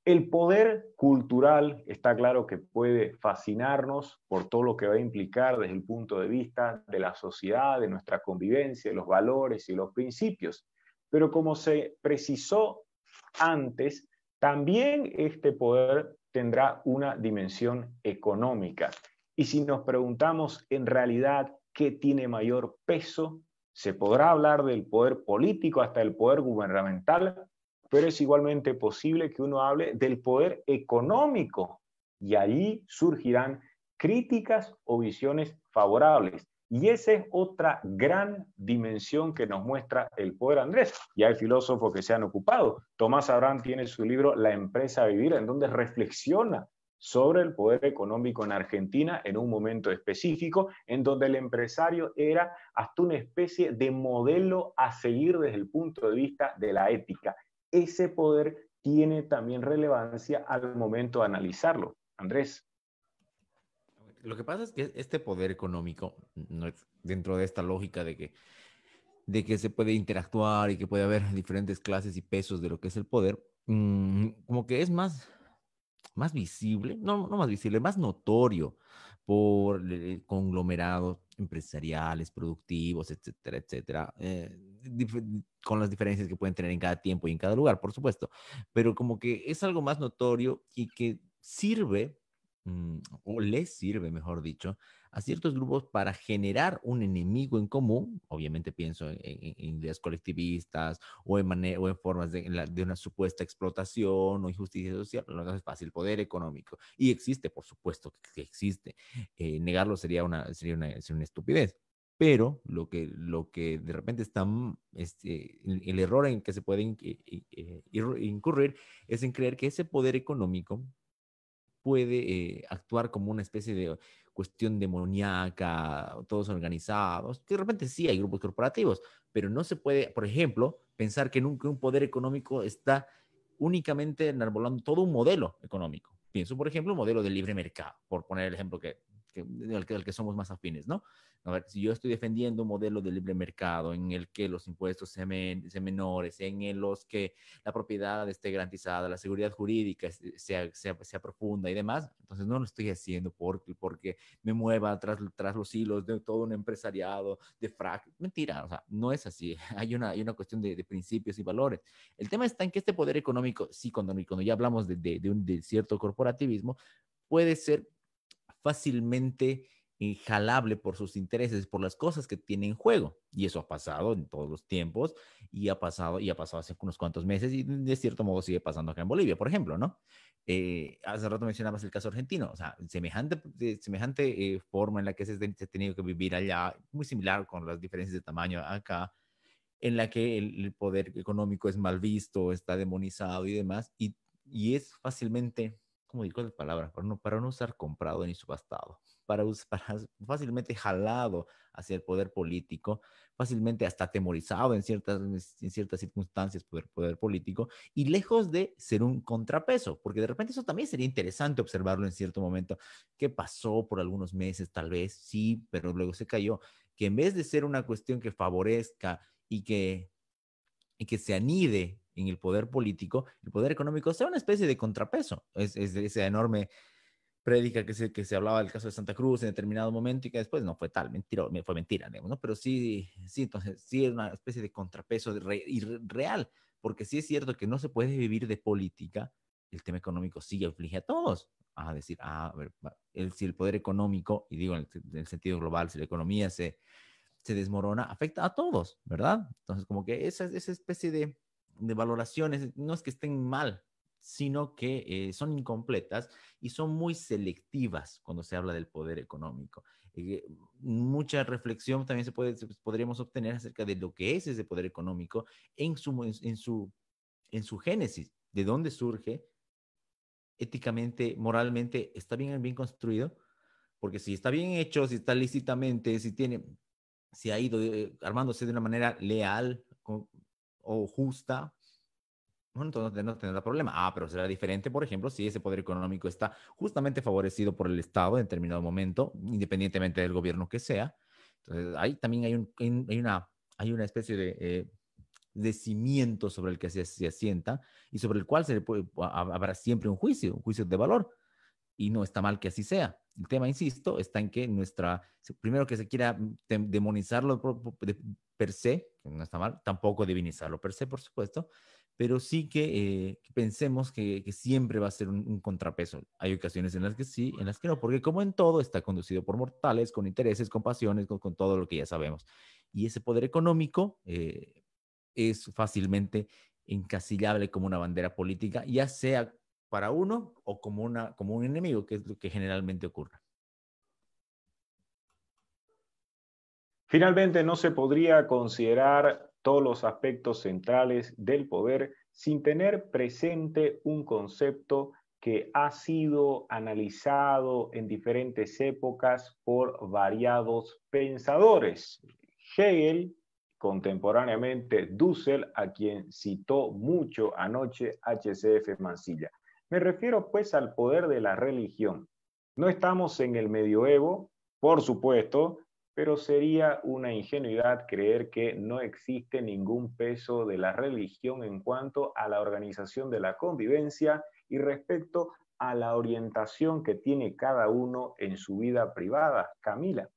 El poder cultural está claro que puede fascinarnos por todo lo que va a implicar desde el punto de vista de la sociedad, de nuestra convivencia, de los valores y los principios. Pero como se precisó antes, también este poder tendrá una dimensión económica. Y si nos preguntamos en realidad qué tiene mayor peso, se podrá hablar del poder político hasta el poder gubernamental, pero es igualmente posible que uno hable del poder económico y allí surgirán críticas o visiones favorables. Y esa es otra gran dimensión que nos muestra el poder Andrés. Ya hay filósofos que se han ocupado. Tomás Abraham tiene su libro La empresa a vivir, en donde reflexiona sobre el poder económico en Argentina en un momento específico, en donde el empresario era hasta una especie de modelo a seguir desde el punto de vista de la ética ese poder tiene también relevancia al momento de analizarlo. Andrés. Lo que pasa es que este poder económico, dentro de esta lógica de que, de que se puede interactuar y que puede haber diferentes clases y pesos de lo que es el poder, mm, como que es más, más visible, no, no más visible, más notorio por conglomerados empresariales, productivos, etcétera, etcétera. Eh, con las diferencias que pueden tener en cada tiempo y en cada lugar, por supuesto, pero como que es algo más notorio y que sirve, mm, o les sirve, mejor dicho, a ciertos grupos para generar un enemigo en común, obviamente pienso en, ideas colectivistas o en, o en formas de, de, una supuesta explotación o injusticia social, no es fácil, poder económico. Y existe, por supuesto que existe. Eh, negarlo sería una, sería una, sería una estupidez pero lo que, lo que de repente está, este, el, error en que se puede eh, incurrir es en creer que ese poder económico puede eh, actuar como una especie de cuestión demoníaca, todos organizados, que de repente sí hay grupos corporativos, pero no se puede, por ejemplo, pensar que nunca un poder económico está únicamente enarbolando todo un modelo económico. Pienso, por ejemplo, un modelo de libre mercado, por poner el ejemplo que, que, que, que somos más afines, ¿no? A ver, si yo estoy defendiendo un modelo de libre mercado en el que los impuestos sean, menores, en los que la propiedad esté garantizada, la seguridad jurídica sea, sea, profunda y demás, entonces no lo estoy haciendo porque, porque me mueva tras, tras los hilos de todo un empresariado, de frac. Mentira, o sea, no es así. Hay una, hay una cuestión de, principios y valores. El tema está en que este poder económico, sí, cuando, cuando ya hablamos de, de, un, de cierto corporativismo, puede ser fácilmente jalable por sus intereses, por las cosas que tiene en juego. Y eso ha pasado en todos los tiempos y ha pasado, y ha pasado hace unos cuantos meses y de cierto modo sigue pasando acá en Bolivia, por ejemplo, ¿no? Eh, hace rato mencionabas el caso argentino, o sea, semejante, semejante eh, forma en la que se, ha tenido que vivir allá, muy similar con las diferencias de tamaño acá, en la que el, poder económico es mal visto, está demonizado y demás, y, y es fácilmente, ¿cómo digo la palabra? Para no, para no usar comprado ni subastado para, para, fácilmente jalado hacia el poder político, fácilmente hasta atemorizado en ciertas, en ciertas circunstancias por el poder político, y lejos de ser un contrapeso, porque de repente eso también sería interesante observarlo en cierto momento, que pasó por algunos meses tal vez, sí, pero luego se cayó, que en vez de ser una cuestión que favorezca y que, y que se anide en el poder político, el poder económico sea una especie de contrapeso, es, es esa enorme prédica que se, que se hablaba del caso de Santa Cruz en determinado momento y que después no fue tal, mentira, fue mentira, digamos, ¿no? Pero sí, sí, entonces sí es una especie de contrapeso real, porque sí es cierto que no se puede vivir de política, el tema económico sí aflige a todos. A decir, ah, a ver, el, si el poder económico, y digo en el, sentido global, si la economía se, se desmorona, afecta a todos, ¿verdad? Entonces, como que esa, esa especie de, de valoraciones no es que estén mal, sino que eh, son incompletas y son muy selectivas cuando se habla del poder económico. Eh, mucha reflexión también se puede, podríamos obtener acerca de lo que es ese poder económico en su, en, su, en su génesis, de dónde surge éticamente, moralmente, está bien, bien construido, porque si está bien hecho, si está lícitamente, si tiene, si ha ido eh, armándose de una manera leal o justa, entonces no tendrá problema. Ah, pero será diferente, por ejemplo, si ese poder económico está justamente favorecido por el Estado en determinado momento, independientemente del gobierno que sea. Entonces, ahí también hay, un, hay, una, hay una especie de, eh, de cimiento sobre el que se, se, asienta y sobre el cual se le puede, habrá siempre un juicio, un juicio de valor. Y no está mal que así sea. El tema, insisto, está en que nuestra, primero que se quiera demonizarlo per se, que no está mal, tampoco divinizarlo per se, por supuesto, pero sí que, eh, pensemos que, siempre va a ser un, contrapeso. Hay ocasiones en las que sí, en las que no, porque como en todo está conducido por mortales, con intereses, con pasiones, con, todo lo que ya sabemos. Y ese poder económico eh, es fácilmente encasillable como una bandera política, ya sea para uno o como, una, como un enemigo, que es lo que generalmente ocurre. Finalmente, no se podría considerar todos los aspectos centrales del poder sin tener presente un concepto que ha sido analizado en diferentes épocas por variados pensadores. Hegel, contemporáneamente Dussel, a quien citó mucho anoche HCF Mansilla. Me refiero pues al poder de la religión. No estamos en el medioevo, por supuesto, pero sería una ingenuidad creer que no existe ningún peso de la religión en cuanto a la organización de la convivencia y respecto a la orientación que tiene cada uno en su vida privada. Camila.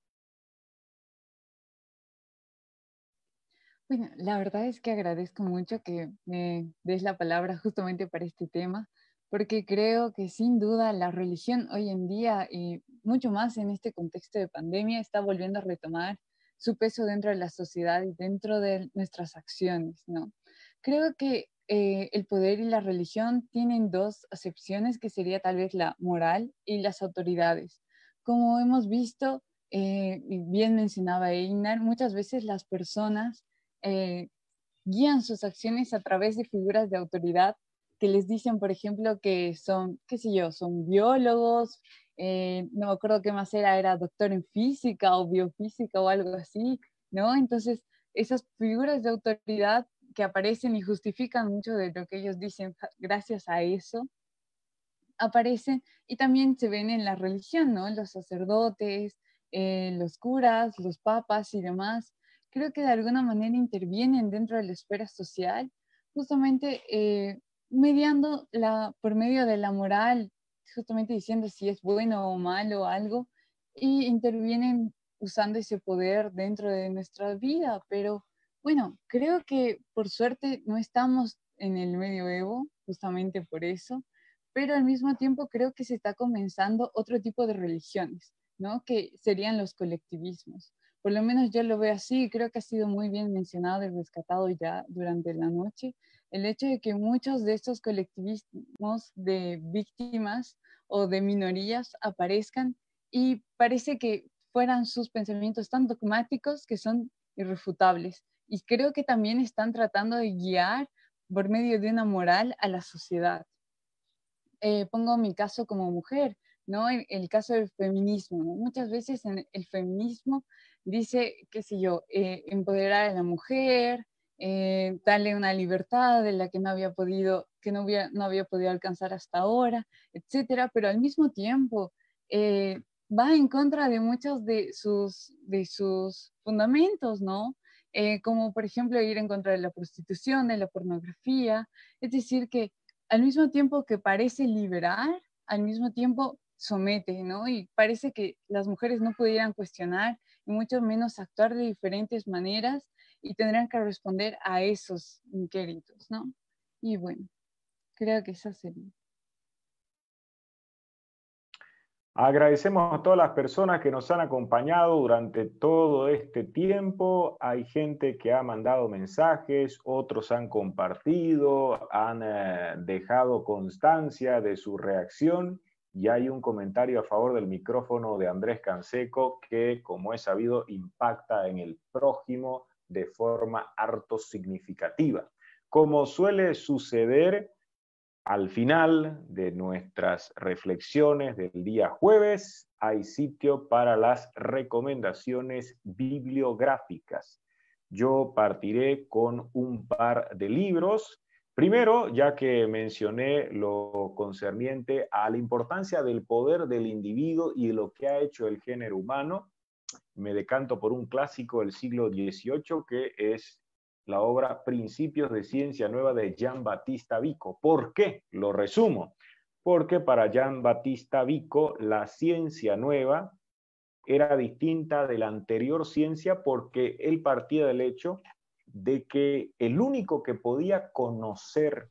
Bueno, la verdad es que agradezco mucho que me des la palabra justamente para este tema, porque creo que sin duda la religión hoy en día, y mucho más en este contexto de pandemia, está volviendo a retomar su peso dentro de la sociedad y dentro de nuestras acciones, ¿no? Creo que eh, el poder y la religión tienen dos acepciones, que sería tal vez la moral y las autoridades. Como hemos visto, eh, bien mencionaba Einar, muchas veces las personas eh, guían sus acciones a través de figuras de autoridad que les dicen, por ejemplo, que son, qué sé yo, son biólogos, eh, no me acuerdo qué más era, era doctor en física o biofísica o algo así, ¿no? Entonces, esas figuras de autoridad que aparecen y justifican mucho de lo que ellos dicen gracias a eso, aparecen y también se ven en la religión, ¿no? Los sacerdotes, eh, los curas, los papas y demás, creo que de alguna manera intervienen dentro de la esfera social, justamente eh, mediando la, por medio de la moral, justamente diciendo si es bueno o malo algo, y intervienen usando ese poder dentro de nuestra vida. Pero bueno, creo que por suerte no estamos en el medioevo, justamente por eso, pero al mismo tiempo creo que se está comenzando otro tipo de religiones, ¿no? Que serían los colectivismos. Por lo menos yo lo veo así, creo que ha sido muy bien mencionado y rescatado ya durante la noche, el hecho de que muchos de estos colectivismos de víctimas o de minorías aparezcan y parece que fueran sus pensamientos tan dogmáticos que son irrefutables. Y creo que también están tratando de guiar por medio de una moral a la sociedad. Eh, pongo mi caso como mujer, ¿no? El, caso del feminismo, Muchas veces en el feminismo dice, qué sé yo, eh, empoderar a la mujer, eh, darle una libertad de la que no había podido, que no había, no había podido alcanzar hasta ahora, etcétera, pero al mismo tiempo va en contra de muchos de sus, de sus fundamentos, ¿no? Eh, como por ejemplo ir en contra de la prostitución, de la pornografía, es decir, que al mismo tiempo que parece liberar, al mismo tiempo somete, ¿no? Y parece que las mujeres no pudieran cuestionar y mucho menos actuar de diferentes maneras y tendrán que responder a esos inquéritos, ¿no? Y bueno, creo que esa sería. Agradecemos a todas las personas que nos han acompañado durante todo este tiempo. Hay gente que ha mandado mensajes, otros han compartido, han eh, dejado constancia de su reacción y hay un comentario a favor del micrófono de Andrés Canseco que, como es sabido, impacta en el prójimo de forma harto significativa. Como suele suceder, al final de nuestras reflexiones del día jueves hay sitio para las recomendaciones bibliográficas. Yo partiré con un par de libros. Primero, ya que mencioné lo concerniente a la importancia del poder del individuo y de lo que ha hecho el género humano, me decanto por un clásico del siglo XVIII que es la obra Principios de Ciencia Nueva de Jean Battista Vico. ¿Por qué? Lo resumo. Porque para Jean Battista Vico la ciencia nueva era distinta de la anterior ciencia porque él partía del hecho de que el único que podía conocer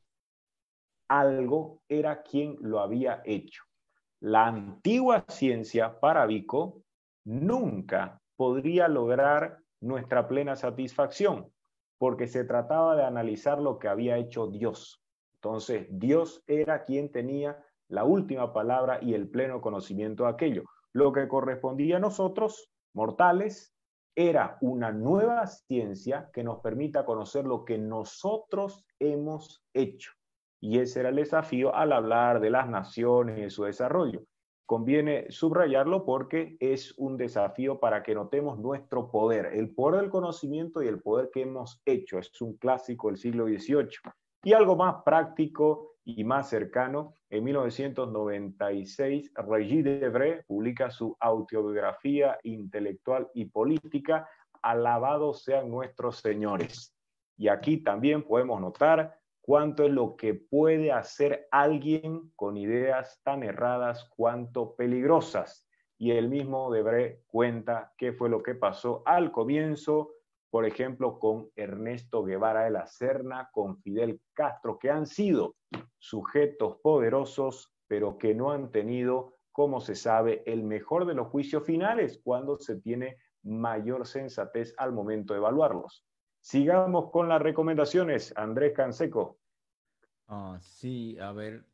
algo era quien lo había hecho. La antigua ciencia para Vico nunca podría lograr nuestra plena satisfacción porque se trataba de analizar lo que había hecho Dios. Entonces, Dios era quien tenía la última palabra y el pleno conocimiento de aquello. Lo que correspondía a nosotros, mortales, era una nueva ciencia que nos permita conocer lo que nosotros hemos hecho. Y ese era el desafío al hablar de las naciones y su desarrollo conviene subrayarlo porque es un desafío para que notemos nuestro poder, el poder del conocimiento y el poder que hemos hecho. Es un clásico del siglo XVIII. Y algo más práctico y más cercano, en 1996, Regis Debray publica su autobiografía intelectual y política, Alabados sean nuestros señores. Y aquí también podemos notar cuánto es lo que puede hacer alguien con ideas tan erradas cuanto peligrosas. Y el mismo Debré cuenta qué fue lo que pasó al comienzo, por ejemplo, con Ernesto Guevara de la Serna, con Fidel Castro, que han sido sujetos poderosos, pero que no han tenido, como se sabe, el mejor de los juicios finales cuando se tiene mayor sensatez al momento de evaluarlos. Sigamos con las recomendaciones. Andrés Canseco. Ah, sí, a ver,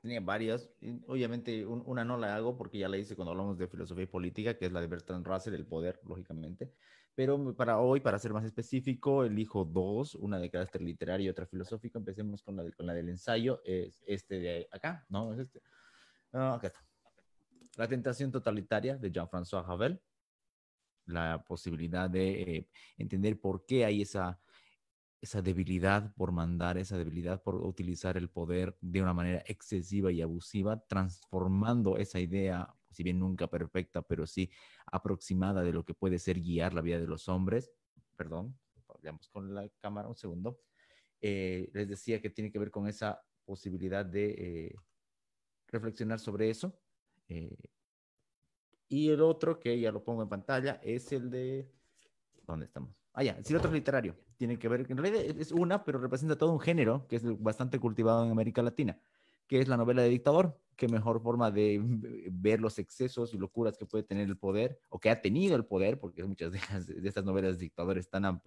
tenía varias. Obviamente, una no la hago porque ya la hice cuando hablamos de filosofía y política, que es la de Bertrand Russell, el poder, lógicamente. Pero para hoy, para ser más específico, elijo dos, una de carácter literario y otra filosófica. Empecemos con la, del ensayo, es este de acá, ¿no? Es este. Ah, acá está. La tentación totalitaria de Jean-François Havel la posibilidad de eh, entender por qué hay esa, esa debilidad por mandar, esa debilidad por utilizar el poder de una manera excesiva y abusiva, transformando esa idea, si bien nunca perfecta, pero sí aproximada de lo que puede ser guiar la vida de los hombres. Perdón, veamos con la cámara un segundo. Eh, les decía que tiene que ver con esa posibilidad de eh, reflexionar sobre eso. Y el otro, que ya lo pongo en pantalla, es el de... ¿Dónde estamos? Ah, ya, otro literario. Tiene que ver, en realidad es una, pero representa todo un género que es bastante cultivado en América Latina, que es la novela de dictador. Qué mejor forma de ver los excesos y locuras que puede tener el poder o que ha tenido el poder, porque muchas de, de estas novelas de dictadores están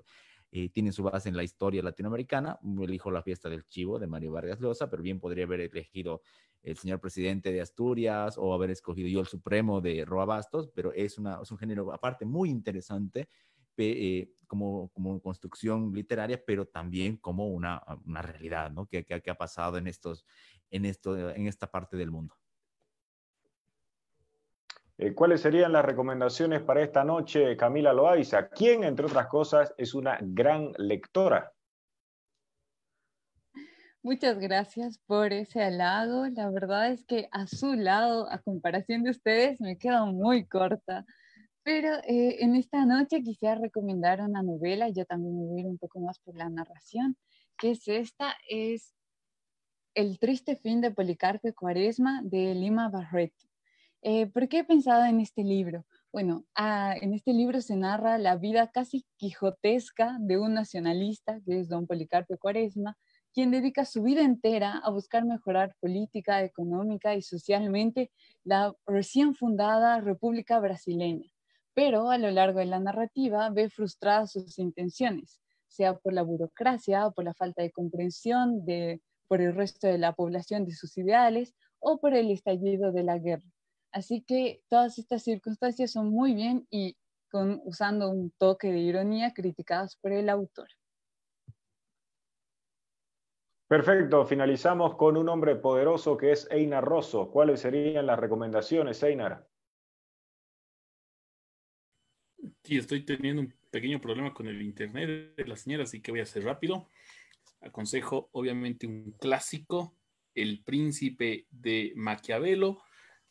eh, tienen su base en la historia latinoamericana. Elijo La fiesta del chivo de Mario Vargas Llosa, pero bien podría haber elegido el señor presidente de Asturias o haber escogido yo el supremo de Roa Bastos, pero es, una, es un género aparte muy interesante eh, como, como construcción literaria, pero también como una, una realidad ¿no? que, que, ha pasado en, estos, en, esto, en esta parte del mundo. Eh, ¿Cuáles serían las recomendaciones para esta noche, Camila Loaiza? ¿Quién, entre otras cosas, es una gran lectora? Muchas gracias por ese halago. La verdad es que a su lado, a comparación de ustedes, me quedo muy corta. Pero eh, en esta noche quisiera recomendar una novela, yo también me voy a ir un poco más por la narración, que es esta, es El triste fin de Policarpio Cuaresma de Lima Barreto. Eh, ¿Por qué he pensado en este libro? Bueno, ah, en este libro se narra la vida casi quijotesca de un nacionalista, que es don Policarpio Cuaresma, quien dedica su vida entera a buscar mejorar política, económica y socialmente la recién fundada República Brasileña pero a lo largo de la narrativa ve frustradas sus intenciones, sea por la burocracia o por la falta de comprensión de, por el resto de la población de sus ideales o por el estallido de la guerra. Así que todas estas circunstancias son muy bien y con, usando un toque de ironía criticadas por el autor. Perfecto, finalizamos con un hombre poderoso que es Einar Rosso. ¿Cuáles serían las recomendaciones, Einar? Sí, estoy teniendo un pequeño problema con el internet de la señora, así que voy a hacer rápido. Aconsejo, obviamente, un clásico, El Príncipe de Maquiavelo.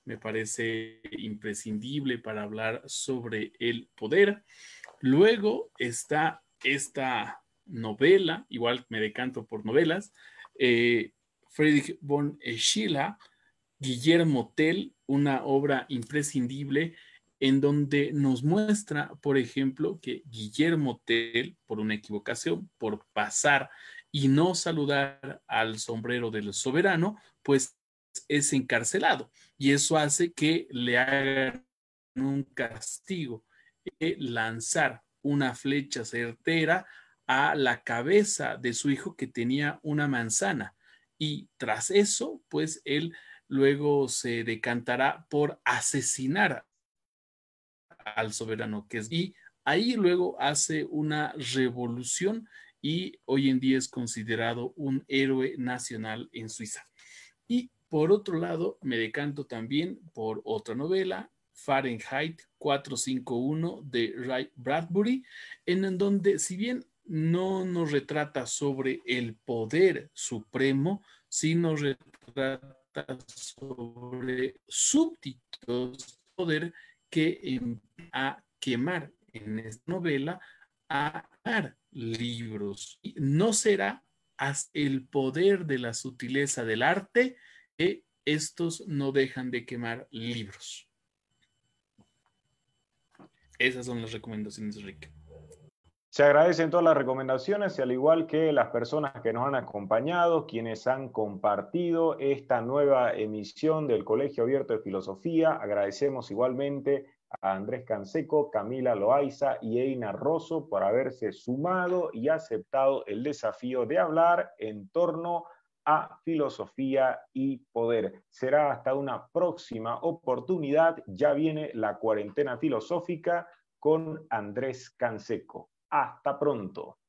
Me parece imprescindible para hablar sobre el poder. Luego está esta novela, igual me decanto por novelas, eh, Friedrich von Schiller, Guillermo Tell, una obra imprescindible en donde nos muestra, por ejemplo, que Guillermo Tell, por una equivocación, por pasar y no saludar al sombrero del soberano, pues es encarcelado. Y eso hace que le hagan un castigo, lanzar una flecha certera a la cabeza de su hijo que tenía una manzana. Y tras eso, pues él luego se decantará por asesinar al soberano que es. Y ahí luego hace una revolución y hoy en día es considerado un héroe nacional en Suiza. Y por otro lado, me decanto también por otra novela, Fahrenheit 451 de Ray Bradbury, en donde si bien no nos retrata sobre el poder supremo, sí nos retrata sobre súbditos poder que a quemar en esta novela a quemar libros. No será el poder de la sutileza del arte que estos no dejan de quemar libros. Esas son las recomendaciones, Rick. Se agradecen todas las recomendaciones y al igual que las personas que nos han acompañado, quienes han compartido esta nueva emisión del Colegio Abierto de Filosofía, agradecemos igualmente a Andrés Canseco, Camila Loaiza y Eina Rosso por haberse sumado y aceptado el desafío de hablar en torno a filosofía y poder. Será hasta una próxima oportunidad. Ya viene la cuarentena filosófica con Andrés Canseco. Hasta pronto.